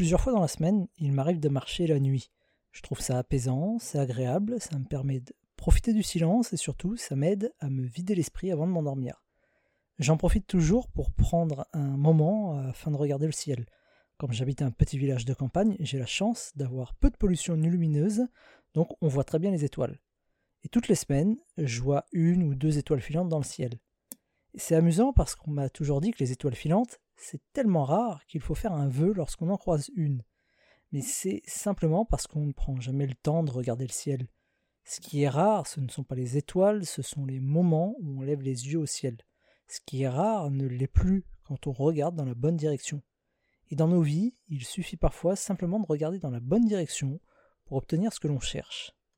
Plusieurs fois dans la semaine, il m'arrive de marcher la nuit. Je trouve ça apaisant, c'est agréable, ça me permet de profiter du silence et surtout ça m'aide à me vider l'esprit avant de m'endormir. J'en profite toujours pour prendre un moment afin de regarder le ciel. Comme j'habite un petit village de campagne, j'ai la chance d'avoir peu de pollution lumineuse, donc on voit très bien les étoiles. Et toutes les semaines, je vois une ou deux étoiles filantes dans le ciel. C'est amusant parce qu'on m'a toujours dit que les étoiles filantes, c'est tellement rare qu'il faut faire un vœu lorsqu'on en croise une. Mais c'est simplement parce qu'on ne prend jamais le temps de regarder le ciel. Ce qui est rare, ce ne sont pas les étoiles, ce sont les moments où on lève les yeux au ciel. Ce qui est rare ne l'est plus quand on regarde dans la bonne direction. Et dans nos vies, il suffit parfois simplement de regarder dans la bonne direction pour obtenir ce que l'on cherche.